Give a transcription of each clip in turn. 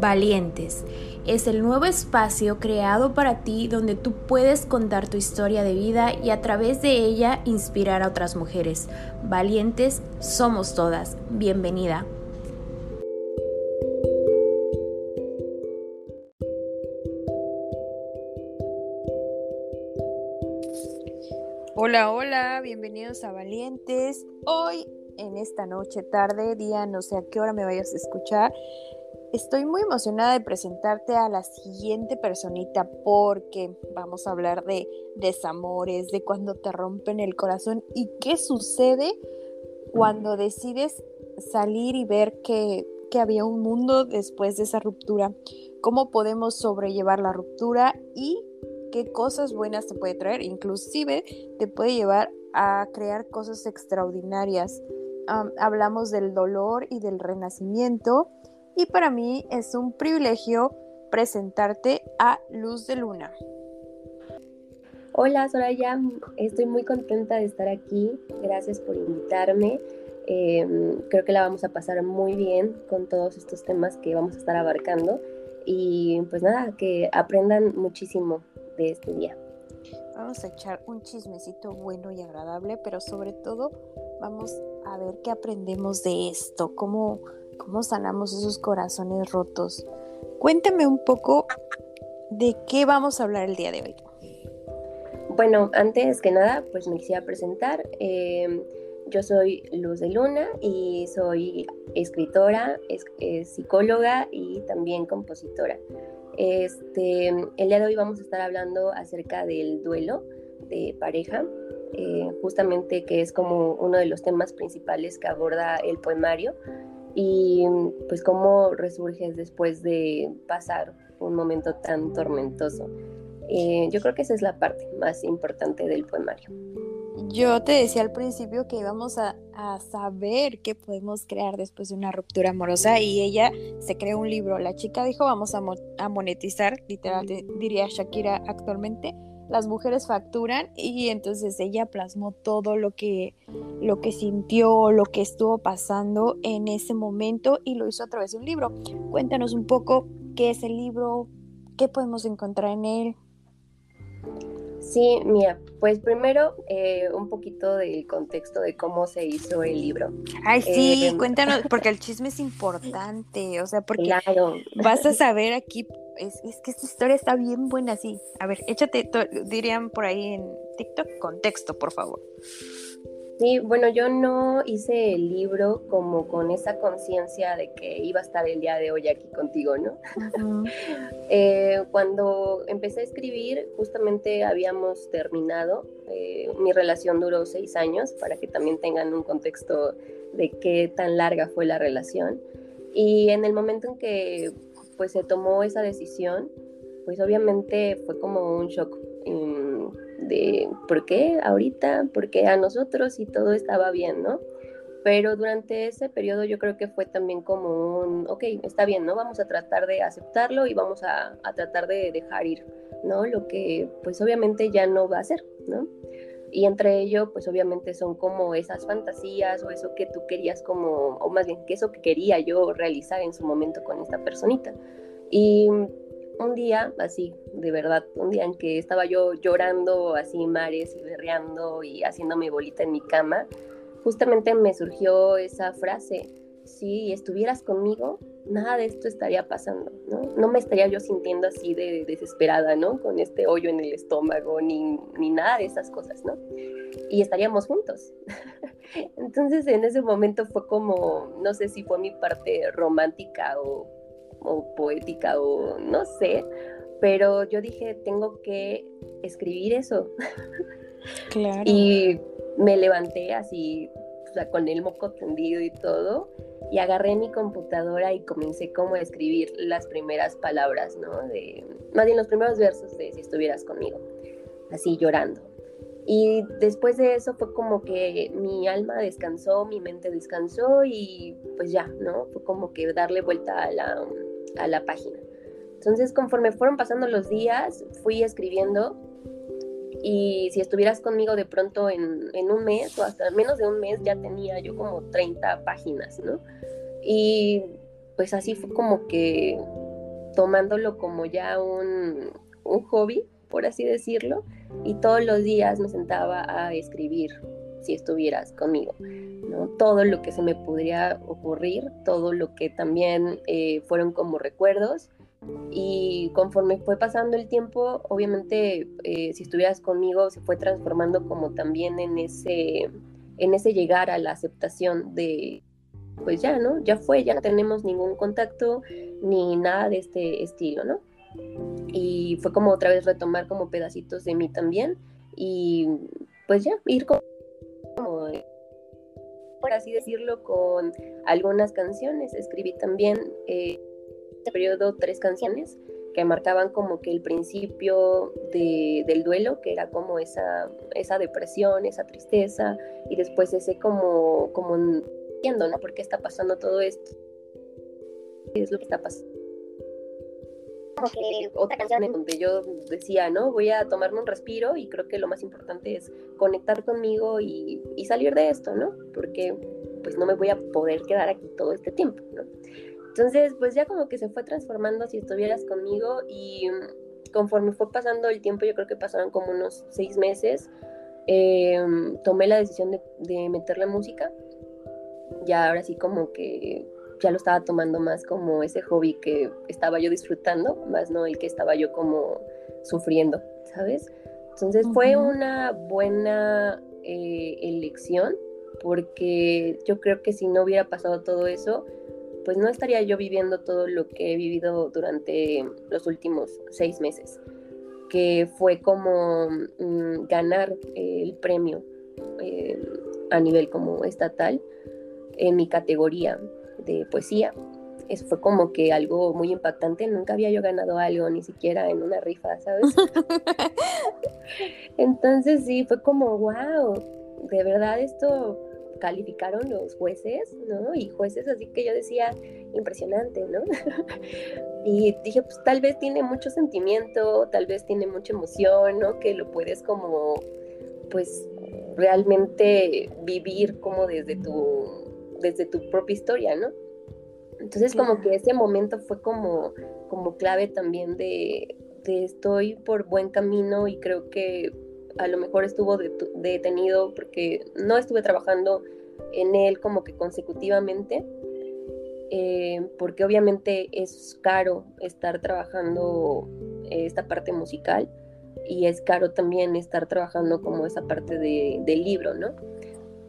Valientes. Es el nuevo espacio creado para ti donde tú puedes contar tu historia de vida y a través de ella inspirar a otras mujeres. Valientes somos todas. Bienvenida. Hola, hola, bienvenidos a Valientes. Hoy, en esta noche, tarde, día, no sé a qué hora me vayas a escuchar, Estoy muy emocionada de presentarte a la siguiente personita porque vamos a hablar de desamores, de cuando te rompen el corazón y qué sucede cuando decides salir y ver que, que había un mundo después de esa ruptura, cómo podemos sobrellevar la ruptura y qué cosas buenas te puede traer, inclusive te puede llevar a crear cosas extraordinarias. hablamos del dolor y del renacimiento y para mí es un privilegio presentarte a Luz de Luna. Hola Soraya, estoy muy contenta de estar aquí, gracias por invitarme. Em, creo que la vamos a pasar muy bien con todos estos temas que vamos a estar abarcando y pues nada, que aprendan muchísimo de este día. Vamos a echar un chismecito bueno y agradable, pero sobre todo vamos a ver qué aprendemos de esto, cómo cómo sanamos esos corazones rotos. Cuéntame un poco de qué vamos a hablar el día de hoy. Bueno, antes que nada, pues me quisiera presentar. Em, yo soy Luz de Luna y soy escritora, psicóloga y también compositora. Este, el día de hoy vamos a estar hablando acerca del duelo de pareja, eh, justamente que es como uno de los temas principales que aborda el poemario y pues cómo resurges después de pasar un momento tan tormentoso. Eh, yo creo que esa es la parte más importante del poemario. Yo te decía al principio que íbamos a, saber qué podemos crear después de una ruptura amorosa y ella se creó un libro. La chica dijo vamos a, a monetizar, literal diría Shakira actualmente, las mujeres facturan y entonces ella plasmó todo lo que, lo que sintió, lo que estuvo pasando en ese momento y lo hizo a través de un libro. Cuéntanos un poco qué es el libro, qué podemos encontrar en él. Sí, mira, pues primero eh, un poquito del contexto de cómo se hizo el libro. Ay, sí, eh, cuéntanos, porque el chisme es importante, o sea, porque vas a saber aquí es, que esta historia está bien buena, sí. A ver, échate, dirían por ahí en TikTok, contexto, por favor. Sí, bueno, yo no hice el libro como con esa conciencia de que iba a estar el día de hoy aquí contigo, ¿no? Eh, cuando empecé a escribir, justamente habíamos terminado. Eh, mi relación duró seis años, para que también tengan un contexto de qué tan larga fue la relación. Y en el momento en que pues se tomó esa decisión, pues obviamente fue como un shock mm, de por qué ahorita, por qué a nosotros y todo estaba bien, ¿no? Pero durante ese periodo yo creo que fue también como un, ok, está bien, ¿no? Vamos a tratar de aceptarlo y vamos a, a tratar de dejar ir, ¿no? Lo que pues obviamente ya no va a ser, ¿no? Y entre ello, pues obviamente son como esas fantasías o eso que tú querías como, o más bien que eso que quería yo realizar en su momento con esta personita. Y un día, así, de verdad, un día en que estaba yo llorando así mares y berreando y haciendo mi bolita en mi cama, justamente me surgió esa frase, si estuvieras conmigo, nada de esto estaría pasando, ¿no? No me estaría yo sintiendo así de desesperada, ¿no? Con este hoyo en el estómago, ni, ni nada de esas cosas, ¿no? Y estaríamos juntos. Entonces en ese momento fue como, no sé si fue mi parte romántica o, o poética o no sé, pero yo dije, tengo que escribir eso. Claro. y me levanté así, o sea, con el moco tendido y todo, y agarré mi computadora y comencé como a escribir las primeras palabras, ¿no? De, más bien los primeros versos de si estuvieras conmigo, así llorando. Y después de eso fue como que mi alma descansó, mi mente descansó y pues ya, ¿no? Fue como que darle vuelta a la, a la página. Entonces, conforme fueron pasando los días, fui escribiendo y si estuvieras conmigo de pronto en, en, un mes o hasta menos de un mes ya tenía yo como 30 páginas, ¿no? Y pues así fue como que tomándolo como ya un, un hobby, por así decirlo, y todos los días me sentaba a escribir si estuvieras conmigo, ¿no? Todo lo que se me podría ocurrir, todo lo que también eh, fueron como recuerdos. Y conforme fue pasando el tiempo, obviamente, eh, si estuvieras conmigo, se fue transformando como también en ese, en ese llegar a la aceptación de, pues ya, ¿no? Ya fue, ya no tenemos ningún contacto ni nada de este estilo, ¿no? Y fue como otra vez retomar como pedacitos de mí también y pues ya, ir como por así decirlo, con algunas canciones. Escribí también eh, este periodo tres canciones que marcaban como que el principio del duelo, que era como esa, esa depresión, esa tristeza, y después ese como, como entiendo, ¿no? ¿Por qué está pasando todo esto? ¿Qué es lo que está pasando? otra canción en donde yo decía, ¿no? Voy a tomarme un respiro y creo que lo más importante es conectar conmigo y, salir de esto, ¿no? Porque pues no me voy a poder quedar aquí todo este tiempo, ¿no? Entonces, pues ya como que se fue transformando si estuvieras conmigo y conforme fue pasando el tiempo, yo creo que pasaron como unos seis meses, em, tomé la decisión de, de meterle música. Ya ahora sí como que ya lo estaba tomando más como ese hobby que estaba yo disfrutando, más no el que estaba yo como sufriendo, ¿sabes? Entonces fue una buena eh, elección porque yo creo que si no hubiera pasado todo eso, pues no estaría yo viviendo todo lo que he vivido durante los últimos seis meses, que fue como mm, ganar el premio eh, a nivel como estatal en mi categoría de poesía. Eso fue como que algo muy impactante. Nunca había yo ganado algo, ni siquiera en una rifa, ¿sabes? Entonces sí, fue como, wow, de verdad esto calificaron los jueces, ¿no? Y jueces así que yo decía, impresionante, ¿no? y dije, pues tal vez tiene mucho sentimiento, tal vez tiene mucha emoción, ¿no? Que lo puedes como, pues, realmente vivir como desde tu desde tu propia historia, ¿no? Entonces como que ese momento fue como, como clave también de, estoy por buen camino y creo que a lo mejor estuvo detenido porque no estuve trabajando en él como que consecutivamente, eh, porque obviamente es caro estar trabajando esta parte musical y es caro también estar trabajando como esa parte de, del libro, ¿no?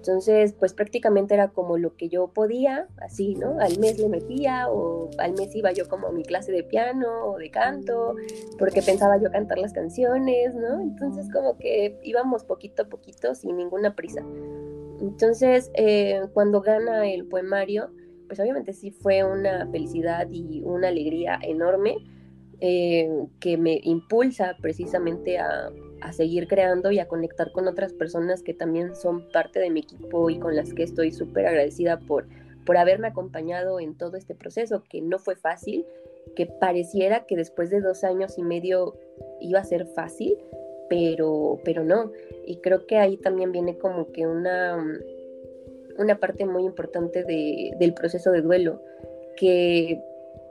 Entonces, pues prácticamente era como lo que yo podía, así, ¿no? Al mes le metía o al mes iba yo como a mi clase de piano o de canto, porque pensaba yo cantar las canciones, ¿no? Entonces como que íbamos poquito a poquito sin ninguna prisa. Entonces, eh, cuando gana el poemario, pues obviamente sí fue una felicidad y una alegría enorme eh, que me impulsa precisamente a, a seguir creando y a conectar con otras personas que también son parte de mi equipo y con las que estoy súper agradecida por, por haberme acompañado en todo este proceso, que no fue fácil, que pareciera que después de dos años y medio iba a ser fácil, pero, pero no. Y creo que ahí también viene como que una, una parte muy importante de, del proceso de duelo, que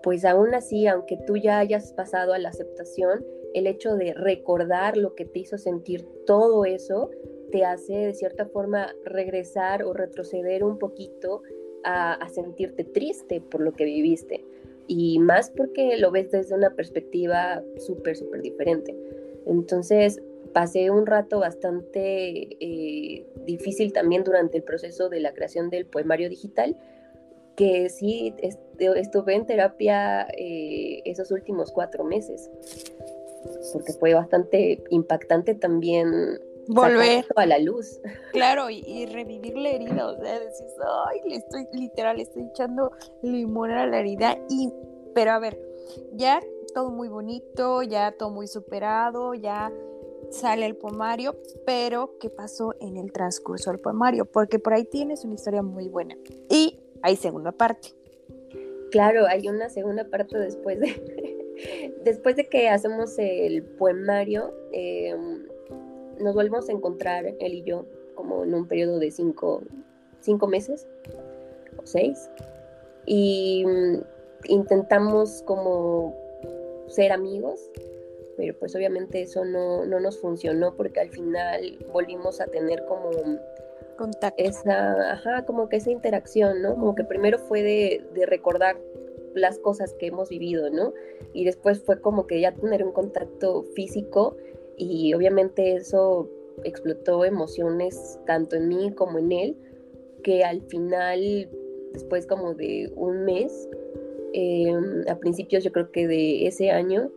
pues aún así, aunque tú ya hayas pasado a la aceptación, el hecho de recordar lo que te hizo sentir todo eso, te hace de cierta forma regresar o retroceder un poquito a, sentirte triste por lo que viviste. Y más porque lo ves desde una perspectiva súper, súper diferente. Entonces, pasé un rato bastante eh, difícil también durante el proceso de la creación del poemario digital, que sí estuve en terapia eh, esos últimos cuatro meses porque fue bastante impactante también volver a la luz. Claro, y, revivir la herida, o sea, decís, ay, le estoy, literal, le estoy echando limón a la herida, y, pero a ver, ya todo muy bonito, ya todo muy superado, ya sale el poemario, pero ¿qué pasó en el transcurso del poemario? Porque por ahí tienes una historia muy buena. Y hay segunda parte. Claro, hay una segunda parte después de, Después de que hacemos el poemario, eh, nos volvemos a encontrar él y yo como en un periodo de cinco, meses o seis. Y mm, intentamos como ser amigos, pero pues obviamente eso no, no nos funcionó porque al final volvimos a tener como contacto. Esa, ajá, como que esa interacción, ¿no? Como que primero fue de, de, recordar las cosas que hemos vivido, ¿no? Y después fue como que ya tener un contacto físico y obviamente eso explotó emociones tanto en mí como en él, que al final, después como de un mes, eh, a principios yo creo que de ese año,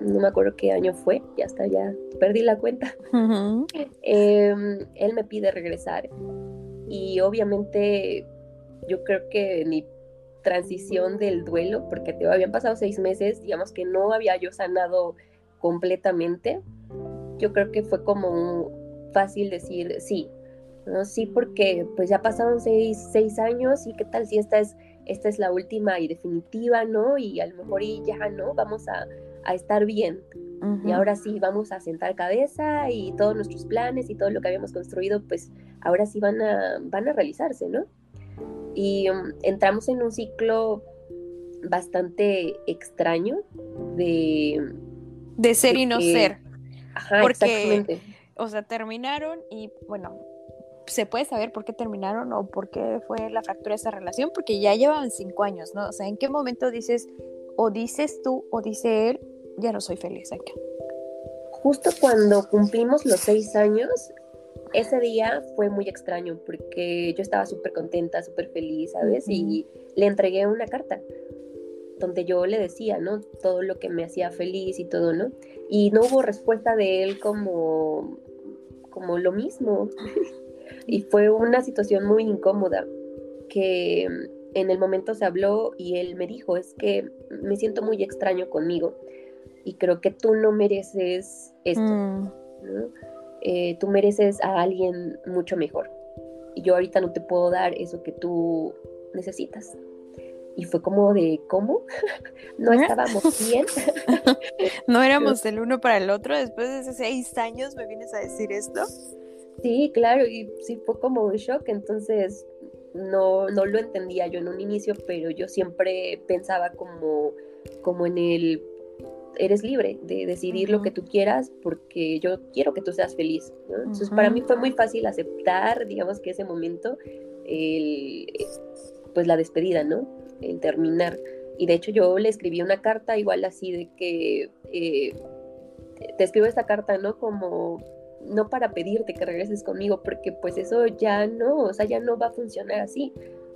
no me acuerdo qué año fue, ya está, ya perdí la cuenta, em, él me pide regresar y obviamente yo creo que mi transición del duelo, porque te habían pasado seis meses, digamos que no había yo sanado completamente, yo creo que fue como fácil decir sí, ¿no? Sí, porque pues ya pasaron seis, seis años y qué tal si esta es, esta es la última y definitiva, ¿no? Y a lo mejor y ya, ¿no? Vamos a, a estar bien. Y ahora sí, vamos a sentar cabeza y todos nuestros planes y todo lo que habíamos construido, pues ahora sí van a, van a realizarse, ¿no? Y um, entramos en un ciclo bastante extraño de... De ser y no ser. Ajá, exactamente. O sea, terminaron y bueno, ¿se puede saber por qué terminaron o por qué fue la fractura de esa relación? Porque ya llevaban cinco años, ¿no? O sea, ¿en qué momento dices, o dices tú o dice él, ya no soy feliz acá. Justo cuando cumplimos los seis años, ese día fue muy extraño porque yo estaba súper contenta, súper feliz, ¿sabes? Y le entregué una carta donde yo le decía, ¿no? Todo lo que me hacía feliz y todo, ¿no? Y no hubo respuesta de él como, como lo mismo. y fue una situación muy incómoda que en el momento se habló y él me dijo, es que me siento muy extraño conmigo y creo que tú no mereces esto, mm. eh, tú mereces a alguien mucho mejor y yo ahorita no te puedo dar eso que tú necesitas. Y fue como de, ¿cómo? ¿No estábamos bien? ¿No éramos el uno para el otro? Después de esos seis años me vienes a decir esto. Sí, claro, y sí fue como un shock, entonces no, no lo entendía yo en un inicio, pero yo siempre pensaba como, como en el eres libre de decidir lo que tú quieras porque yo quiero que tú seas feliz. Entonces, para mí fue muy fácil aceptar, digamos que ese momento, el, pues la despedida, ¿no? El terminar. Y de hecho yo le escribí una carta igual así de que eh, te escribo esta carta, ¿no? Como no para pedirte que regreses conmigo, porque pues eso ya no, o sea, ya no va a funcionar así.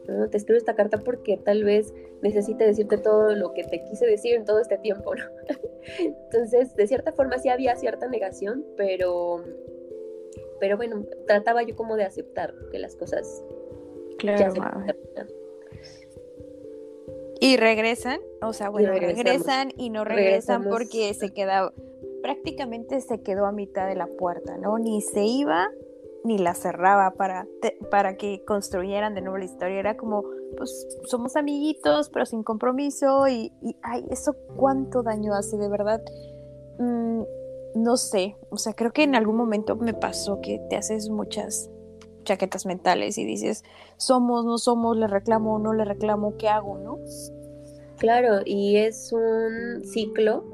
¿No? Te escribo esta carta porque tal vez necesite decirte todo lo que te quise decir en todo este tiempo, ¿no? Entonces, de cierta forma sí había cierta negación, pero, pero bueno, trataba yo como de aceptar que las cosas claro, Y regresan, o sea, bueno, regresan y no regresan porque se queda, prácticamente se quedó a mitad de la puerta, ¿no? Ni se iba ni la cerraba para, para que construyeran de nuevo la historia. Era como, pues somos amiguitos, pero sin compromiso. Y, ay, eso cuánto daño hace, de verdad. Mm, no sé, o sea, creo que en algún momento me pasó que te haces muchas chaquetas mentales y dices, somos, no somos, le reclamo, no le reclamo, ¿qué hago, no? Claro, y es un ciclo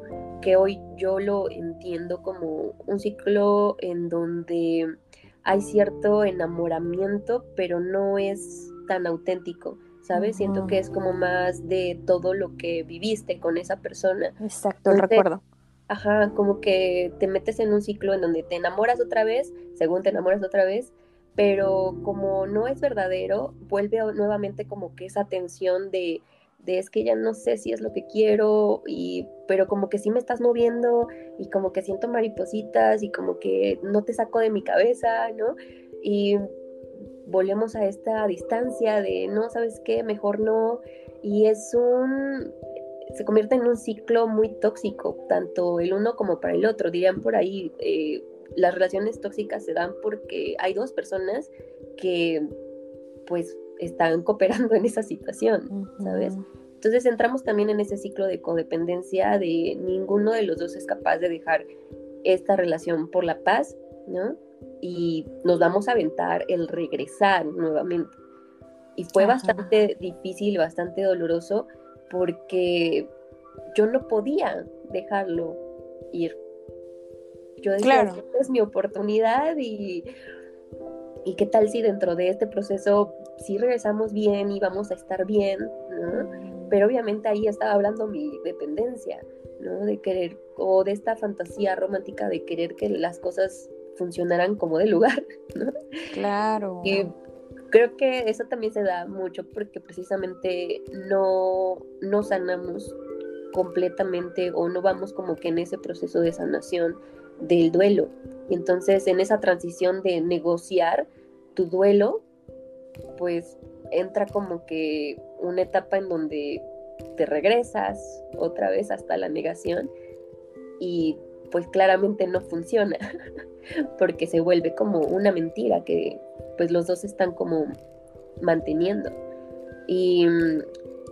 que hoy yo lo entiendo como un ciclo en donde hay cierto enamoramiento, pero no es tan auténtico, ¿sabes? Siento que es como más de todo lo que viviste con esa persona. Exacto, el recuerdo. Ajá, como que te metes en un ciclo en donde te enamoras otra vez, según te enamoras otra vez, pero como no es verdadero, vuelve nuevamente como que esa tensión de de es que ya no sé si es lo que quiero, y, pero como que sí me estás moviendo y como que siento maripositas y como que no te saco de mi cabeza, ¿no? Y volvemos a esta distancia de no, ¿sabes qué? Mejor no. Y es un, se convierte en un ciclo muy tóxico, tanto el uno como para el otro. Dirían por ahí, eh, las relaciones tóxicas se dan porque hay dos personas que pues están cooperando en esa situación, ¿sabes? Entonces entramos también en ese ciclo de codependencia de ninguno de los dos es capaz de dejar esta relación por la paz, ¿no? Y nos vamos a aventar el regresar nuevamente. Y fue bastante difícil, bastante doloroso, porque yo no podía dejarlo ir. Yo decía, esta es mi oportunidad y, y qué tal si dentro de este proceso si regresamos bien y vamos a estar bien, ¿no? Pero obviamente ahí estaba hablando mi dependencia, ¿no? De querer, o de esta fantasía romántica de querer que las cosas funcionaran como de lugar, ¿no? Claro. Y creo que eso también se da mucho porque precisamente no, no sanamos completamente o no vamos como que en ese proceso de sanación del duelo. Y entonces en esa transición de negociar tu duelo, pues entra como que una etapa en donde te regresas otra vez hasta la negación y pues claramente no funciona porque se vuelve como una mentira que pues los dos están como manteniendo. Y mm,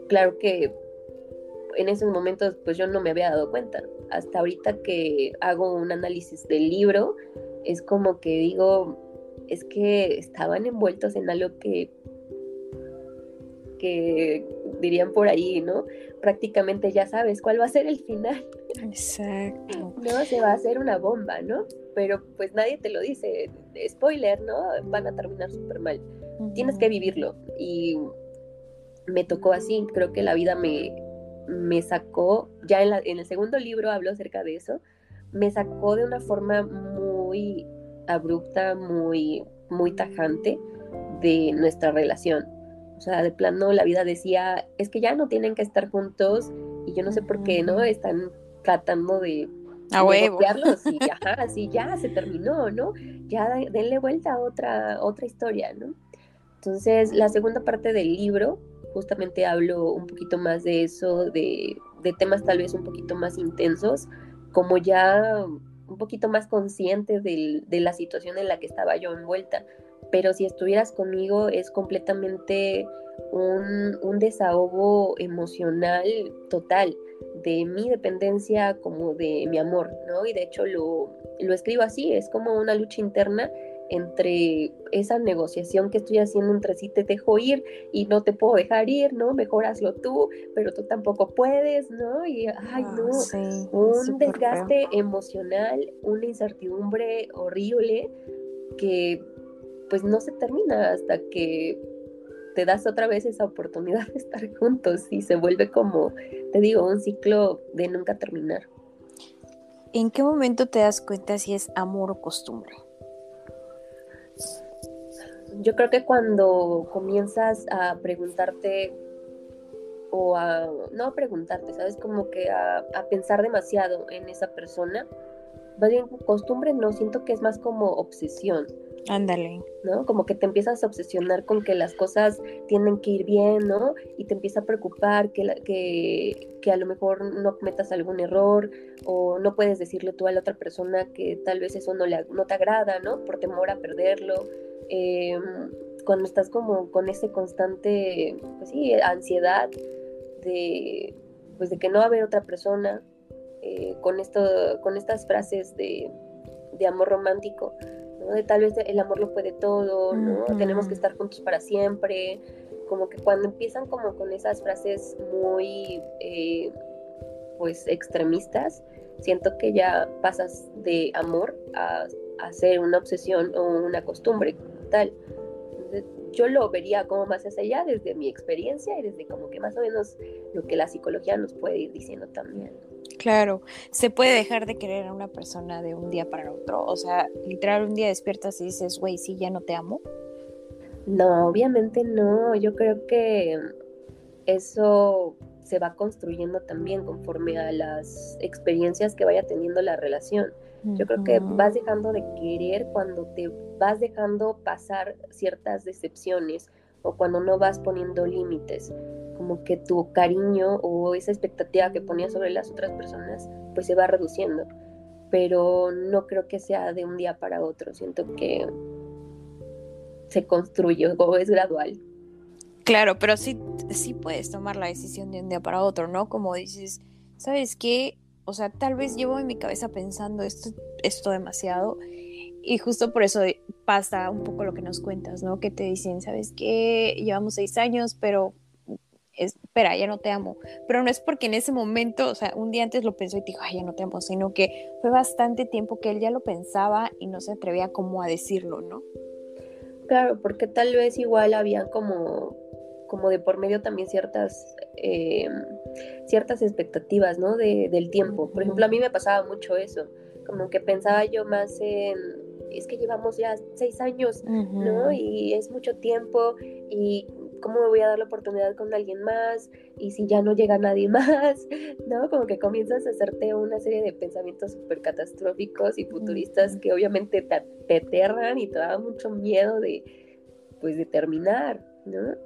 claro que en esos momentos pues yo no me había dado cuenta. Hasta ahorita que hago un análisis del libro, es como que digo, es que estaban envueltos en algo que, que dirían por ahí, ¿no? Prácticamente ya sabes cuál va a ser el final. Exacto. No, se va a hacer una bomba, ¿no? Pero pues nadie te lo dice. Spoiler, ¿no? Van a terminar súper mal. Tienes que vivirlo. Y me tocó así. Creo que la vida me, me sacó, ya en, en el segundo libro hablo acerca de eso, me sacó de una forma muy abrupta, muy, muy tajante de nuestra relación. O sea, de plano la vida decía, es que ya no tienen que estar juntos y yo no sé por qué, ¿no? Están tratando de a huevo. y ajá, así ya se terminó, ¿no? Ya denle vuelta a otra, otra historia, ¿no? Entonces, la segunda parte del libro justamente hablo un poquito más de eso, de, temas tal vez un poquito más intensos, como ya un poquito más consciente de la situación en la que estaba yo envuelta. Pero si estuvieras conmigo es completamente un, un desahogo emocional total de mi dependencia como de mi amor, ¿no? Y de hecho lo, lo escribo así, es como una lucha interna entre esa negociación que estoy haciendo entre sí te dejo ir y no te puedo dejar ir, ¿no? Mejor hazlo tú, pero tú tampoco puedes, ¿no? Y, ay, ah, no, un desgaste emocional, una incertidumbre horrible que pues no se termina hasta que te das otra vez esa oportunidad de estar juntos y se vuelve como, te digo, un ciclo de nunca terminar. ¿En qué momento te das cuenta si es amor o costumbre? Yo creo que cuando comienzas a preguntarte o a, no a preguntarte, ¿sabes? Como que a, pensar demasiado en esa persona, va bien costumbre, no, siento que es más como obsesión. Ándale. ¿No? Como que te empiezas a obsesionar con que las cosas tienen que ir bien, ¿no? Y te empieza a preocupar que, que, que, a lo mejor no cometas algún error o no puedes decirle tú a la otra persona que tal vez eso no, le, no te agrada, ¿no? Por temor a perderlo. Em, cuando estás como con ese constante, pues sí, ansiedad de, pues de que no va a haber otra persona, eh, con, esto, con estas frases de, de amor romántico, ¿no? De tal vez el amor lo puede todo, ¿no? Tenemos que estar juntos para siempre, como que cuando empiezan como con esas frases muy, eh, pues, extremistas, siento que ya pasas de amor a, a ser una obsesión o una costumbre tal. Yo lo vería como más hacia allá desde mi experiencia y desde como que más o menos lo que la psicología nos puede ir diciendo también. Claro, se puede dejar de querer a una persona de un día para otro. O sea, literal, un día despiertas y dices, güey, sí, ya no te amo. No, obviamente no. Yo creo que eso se va construyendo también conforme a las experiencias que vaya teniendo la relación. Yo creo que vas dejando de querer cuando te vas dejando pasar ciertas decepciones o cuando no vas poniendo límites, como que tu cariño o esa expectativa que ponías sobre las otras personas pues se va reduciendo, pero no creo que sea de un día para otro, siento que se construye o es gradual. Claro, pero sí, sí puedes tomar la decisión de un día para otro, ¿no? Como dices, ¿sabes qué? O sea, tal vez llevo en mi cabeza pensando esto, esto demasiado y justo por eso pasa un poco lo que nos cuentas, ¿no? Que te dicen, ¿sabes qué? Llevamos seis años, pero espera, ya no te amo. Pero no es porque en ese momento, o sea, un día antes lo pensó y dijo, ay, ya no te amo, sino que fue bastante tiempo que él ya lo pensaba y no se atrevía como a decirlo, ¿no? Claro, porque tal vez igual había como, como de por medio también ciertas, eh, ciertas expectativas, ¿no? De, del tiempo. Por ejemplo, a mí me pasaba mucho eso, como que pensaba yo más en, es que llevamos ya seis años, ¿no? Y es mucho tiempo y ¿cómo me voy a dar la oportunidad con alguien más? Y si ya no llega nadie más, ¿no? Como que comienzas a hacerte una serie de pensamientos súper catastróficos y futuristas que obviamente te, te aterran y te da mucho miedo de, pues, de terminar, ¿no?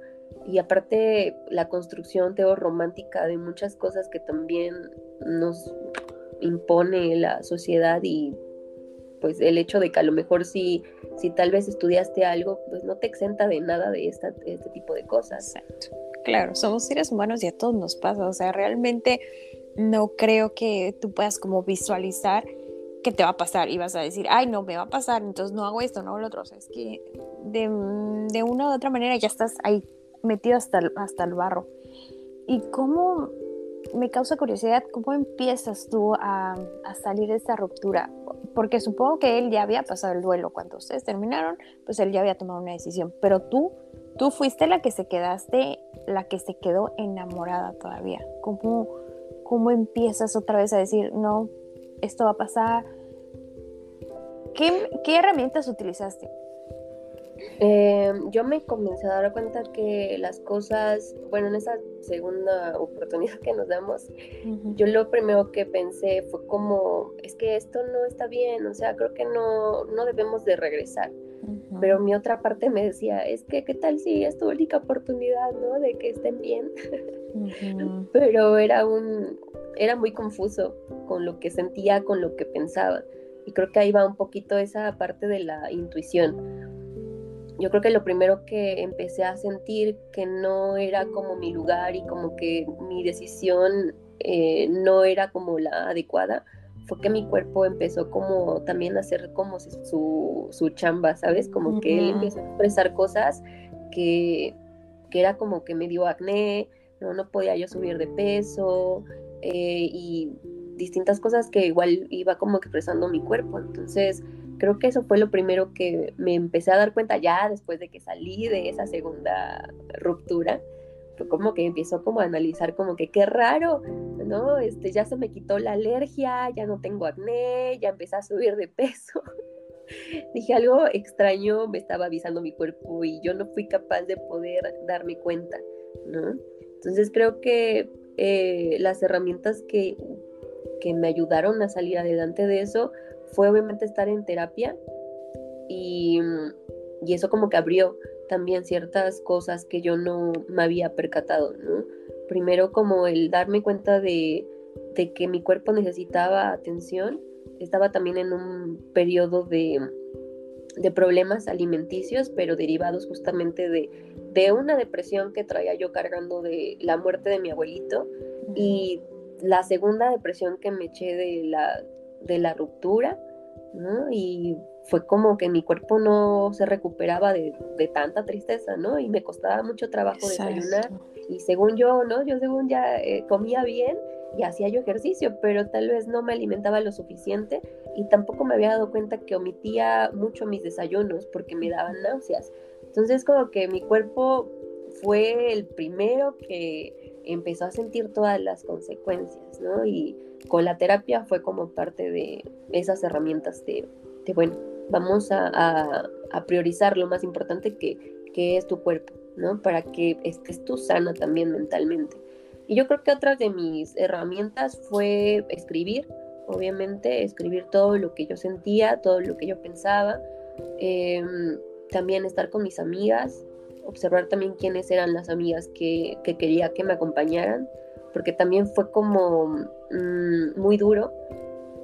Y aparte la construcción romántica de muchas cosas que también nos impone la sociedad y pues el hecho de que a lo mejor si, si tal vez estudiaste algo, pues no te exenta de nada de, esta, este tipo de cosas. Exacto. Claro, somos seres humanos y a todos nos pasa. O sea, realmente no creo que tú puedas como visualizar que te va a pasar y vas a decir, ay, no, me va a pasar, entonces no hago esto, no hago lo otro. O sea, es que de, de una u otra manera ya estás ahí metido hasta el, hasta el barro. ¿Y cómo me causa curiosidad cómo empiezas tú a, salir de esta ruptura, porque supongo que él ya había pasado el duelo cuando ustedes terminaron, pues él ya había tomado una decisión, pero tú, tú fuiste la que se quedaste, la que se quedó enamorada todavía. ¿Cómo, cómo empiezas otra vez a decir, no, esto va a pasar? ¿Qué, qué herramientas utilizaste? Eh, yo me comencé a dar cuenta que las cosas, bueno, en esa segunda oportunidad que nos damos, yo lo primero que pensé fue como, es que esto no está bien, o sea, creo que no, no debemos de regresar. Pero mi otra parte me decía, es que, ¿qué tal si es tu única oportunidad, ¿no? De que estén bien. Pero era un, era muy confuso con lo que sentía, con lo que pensaba. Y creo que ahí va un poquito esa parte de la intuición yo creo que lo primero que empecé a sentir que no era como mi lugar y como que mi decisión eh, no era como la adecuada, fue que mi cuerpo empezó como también a hacer como su, su chamba, ¿sabes? Como que él empezó a expresar cosas que, que, era como que me dio acné, no, no podía yo subir de peso eh, y distintas cosas que igual iba como expresando mi cuerpo. Entonces, creo que eso fue lo primero que me empecé a dar cuenta ya después de que salí de esa segunda ruptura. Fue como que empezó como a analizar como que qué raro, ¿no? Este, ya se me quitó la alergia, ya no tengo acné, ya empecé a subir de peso. Dije algo extraño me estaba avisando mi cuerpo y yo no fui capaz de poder darme cuenta, ¿no? Entonces creo que eh, las herramientas que, que me ayudaron a salir adelante de eso fue obviamente estar en terapia y, eso como que abrió también ciertas cosas que yo no me había percatado, ¿no? Primero como el darme cuenta de, que mi cuerpo necesitaba atención, estaba también en un periodo de, problemas alimenticios, pero derivados justamente de, de, una depresión que traía yo cargando de la muerte de mi abuelito y la segunda depresión que me eché de la, de la ruptura, ¿no? Y fue como que mi cuerpo no se recuperaba de, tanta tristeza, ¿no? Y me costaba mucho trabajo desayunar. Y según yo, ¿no? Yo según ya eh, comía bien y hacía yo ejercicio, pero tal vez no me alimentaba lo suficiente y tampoco me había dado cuenta que omitía mucho mis desayunos porque me daban náuseas. Entonces como que mi cuerpo fue el primero que empezó a sentir todas las consecuencias, ¿no? Y con la terapia fue como parte de esas herramientas de, bueno, vamos a, priorizar lo más importante que, es tu cuerpo, ¿no? Para que estés tú sana también mentalmente. Y yo creo que otra de mis herramientas fue escribir, obviamente, escribir todo lo que yo sentía, todo lo que yo pensaba, em, también estar con mis amigas, observar también quiénes eran las amigas que, quería que me acompañaran, porque también fue como mm, muy duro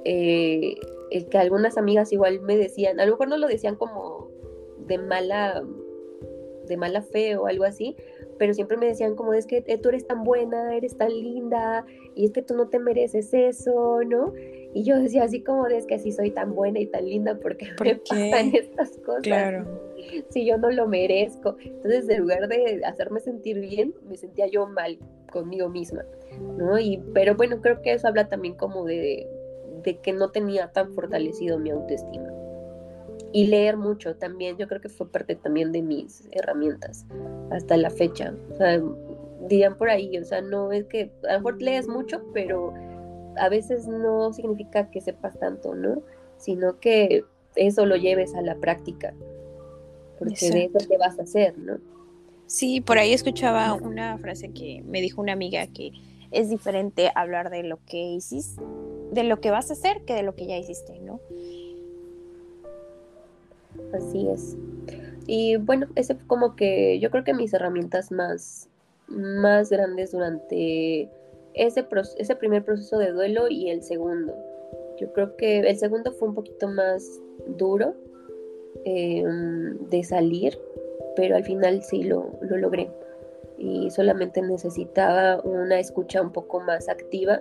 eh, el que algunas amigas igual me decían, a lo mejor no lo decían como de mala, de mala fe o algo así, pero siempre me decían como es que eh, tú eres tan buena, eres tan linda, y es que tú no te mereces eso, ¿no? Y yo decía así como es que así soy tan buena y tan linda porque me pasan estas cosas. Claro. Si yo no lo merezco. Entonces, en lugar de hacerme sentir bien, me sentía yo mal conmigo misma, ¿no? Y, pero bueno, creo que eso habla también como de, de que no tenía tan fortalecido mi autoestima. Y leer mucho también, yo creo que fue parte también de mis herramientas hasta la fecha. O sea, dirían por ahí, o sea, no es que a lo mejor lees mucho, pero a veces no significa que sepas tanto, ¿no? Sino que eso lo lleves a la práctica, porque de eso te vas a hacer, ¿no? Sí, por ahí escuchaba una frase que me dijo una amiga que es diferente hablar de lo que hiciste, de lo que vas a hacer que de lo que ya hiciste, ¿no? Así es. Y bueno, ese fue como que yo creo que mis herramientas más, más grandes durante ese, ese primer proceso de duelo y el segundo. Yo creo que el segundo fue un poquito más duro em, de salir, pero al final sí lo, lo logré. Y solamente necesitaba una escucha un poco más activa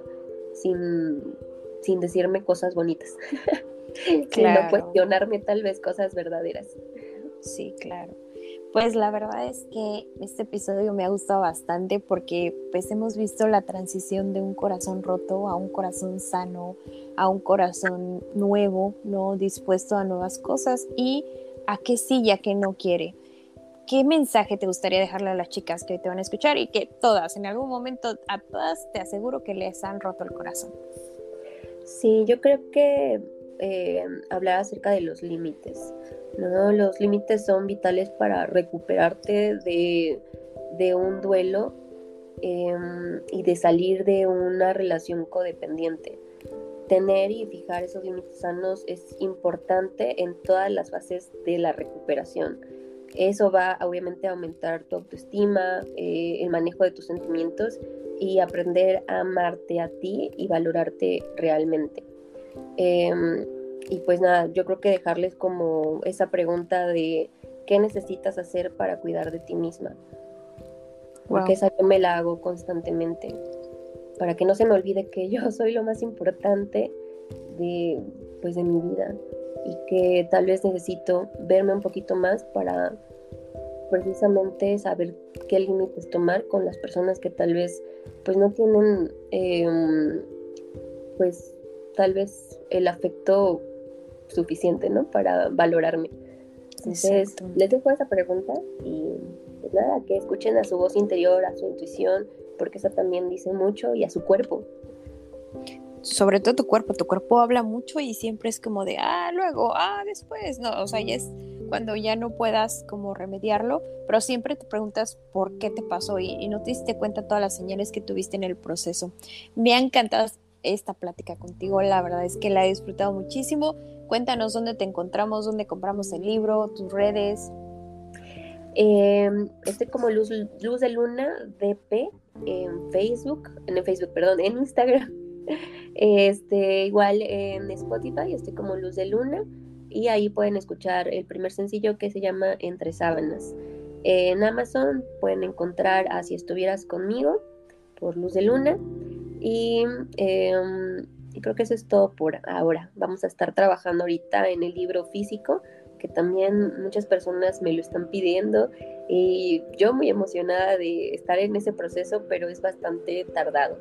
sin, sin decirme cosas bonitas. Claro. cuestionarme tal vez cosas verdaderas. Sí, claro. Pues la verdad es que este episodio me ha gustado bastante porque pues hemos visto la transición de un corazón roto a un corazón sano, a un corazón nuevo, no dispuesto a nuevas cosas y a qué sí y a qué no quiere. ¿Qué mensaje te gustaría dejarle a las chicas que te van a escuchar y que todas, en algún momento, a todas te aseguro que les han roto el corazón? Sí, yo creo que eh, hablar acerca de los límites. ¿no? Los límites son vitales para recuperarte de, un duelo em, y de salir de una relación codependiente. Tener y fijar esos límites sanos es importante en todas las fases de la recuperación. Eso va obviamente a aumentar tu autoestima, eh, el manejo de tus sentimientos y aprender a amarte a ti y valorarte realmente. Em, y pues nada, yo creo que dejarles como esa pregunta de qué necesitas hacer para cuidar de ti misma. Porque esa yo me la hago constantemente. Para que no se me olvide que yo soy lo más importante de, pues, de mi vida. Y que tal vez necesito verme un poquito más para precisamente saber qué límites tomar con las personas que tal vez pues no tienen em, pues tal vez el afecto suficiente, ¿no? Para valorarme. Entonces, les dejo esa pregunta y pues nada, que escuchen a su voz interior, a su intuición, porque eso también dice mucho, y a su cuerpo. Sobre todo tu cuerpo, tu cuerpo habla mucho y siempre es como de, ah, luego, ah, después, no, o sea, ya es cuando ya no puedas como remediarlo, pero siempre te preguntas por qué te pasó y, y no te diste cuenta todas las señales que tuviste en el proceso. Me ha encantado esta plática contigo. La verdad es que la he disfrutado muchísimo. Cuéntanos dónde te encontramos, dónde compramos el libro, tus redes. Em, estoy como Luz, Luz de Luna DP en Facebook, en Facebook, perdón, en Instagram. Este, igual en Spotify estoy como Luz de Luna y ahí pueden escuchar el primer sencillo que se llama Entre Sábanas. En Amazon pueden encontrar Así estuvieras conmigo por Luz de Luna Y, creo que eso es todo por ahora. Vamos a estar trabajando ahorita en el libro físico, que también muchas personas me lo están pidiendo y yo muy emocionada de estar en ese proceso, pero es bastante tardado.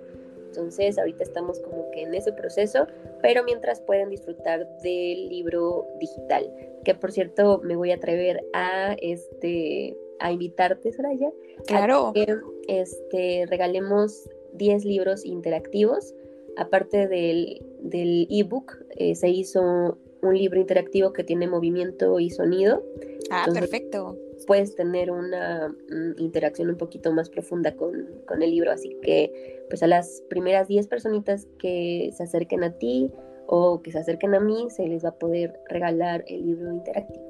Entonces ahorita estamos como que en ese proceso, pero mientras pueden disfrutar del libro digital, que por cierto me voy a atrever a este a invitarte, Soraya. Claro. que este regalemos 10 libros interactivos. Aparte del, del ebook, eh, se hizo un libro interactivo que tiene movimiento y sonido. Ah, perfecto. Puedes tener una mm, interacción un poquito más profunda con, con, el libro. Así que, pues a las primeras 10 personitas que se acerquen a ti o que se acerquen a mí, se les va a poder regalar el libro interactivo.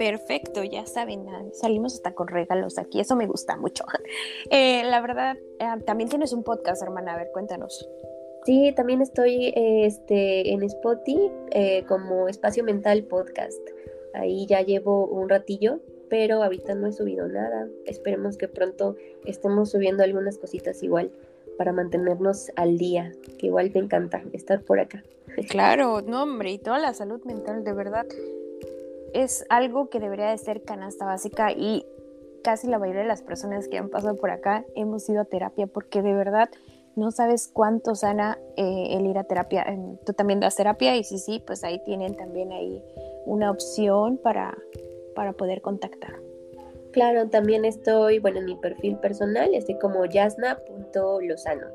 Perfecto, ya saben, salimos hasta con regalos aquí, eso me gusta mucho. Eh, la verdad, eh, también tienes un podcast, hermana, a ver, cuéntanos. Sí, también estoy este, en Spotify eh, como Espacio Mental Podcast. Ahí ya llevo un ratillo, pero ahorita no he subido nada. Esperemos que pronto estemos subiendo algunas cositas igual para mantenernos al día, que igual te encanta estar por acá. Claro, no hombre, y toda la salud mental de verdad es algo que debería de ser canasta básica y casi la mayoría de las personas que han pasado por acá hemos ido a terapia porque de verdad no sabes cuánto sana eh, el ir a terapia. Tú también das terapia y sí, sí, pues ahí tienen también ahí una opción para, para poder contactar. Claro, también estoy, bueno, en mi perfil personal estoy como yasna.lozano.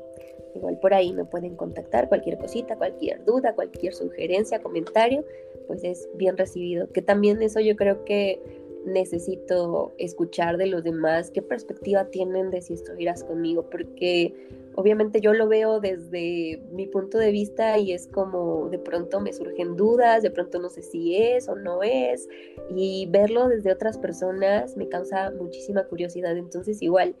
Igual por ahí me pueden contactar cualquier cosita, cualquier duda, cualquier sugerencia, comentario, pues es bien recibido. Que también eso yo creo que necesito escuchar de los demás, qué perspectiva tienen de si estuvieras conmigo, porque obviamente yo lo veo desde mi punto de vista y es como de pronto me surgen dudas, de pronto no sé si es o no es, y verlo desde otras personas me causa muchísima curiosidad, entonces igual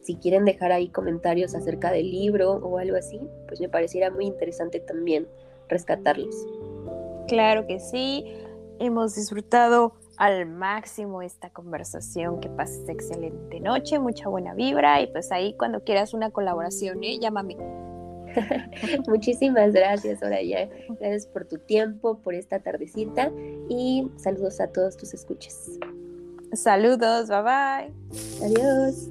si quieren dejar ahí comentarios acerca del libro o algo así, pues me pareciera muy interesante también rescatarlos. Claro que sí, hemos disfrutado al máximo esta conversación, que pases excelente noche, mucha buena vibra y pues ahí cuando quieras una colaboración, ¿eh? llámame. Muchísimas gracias, Soraya. Gracias por tu tiempo, por esta tardecita y saludos a todos tus escuchas. Saludos, bye bye. Adiós.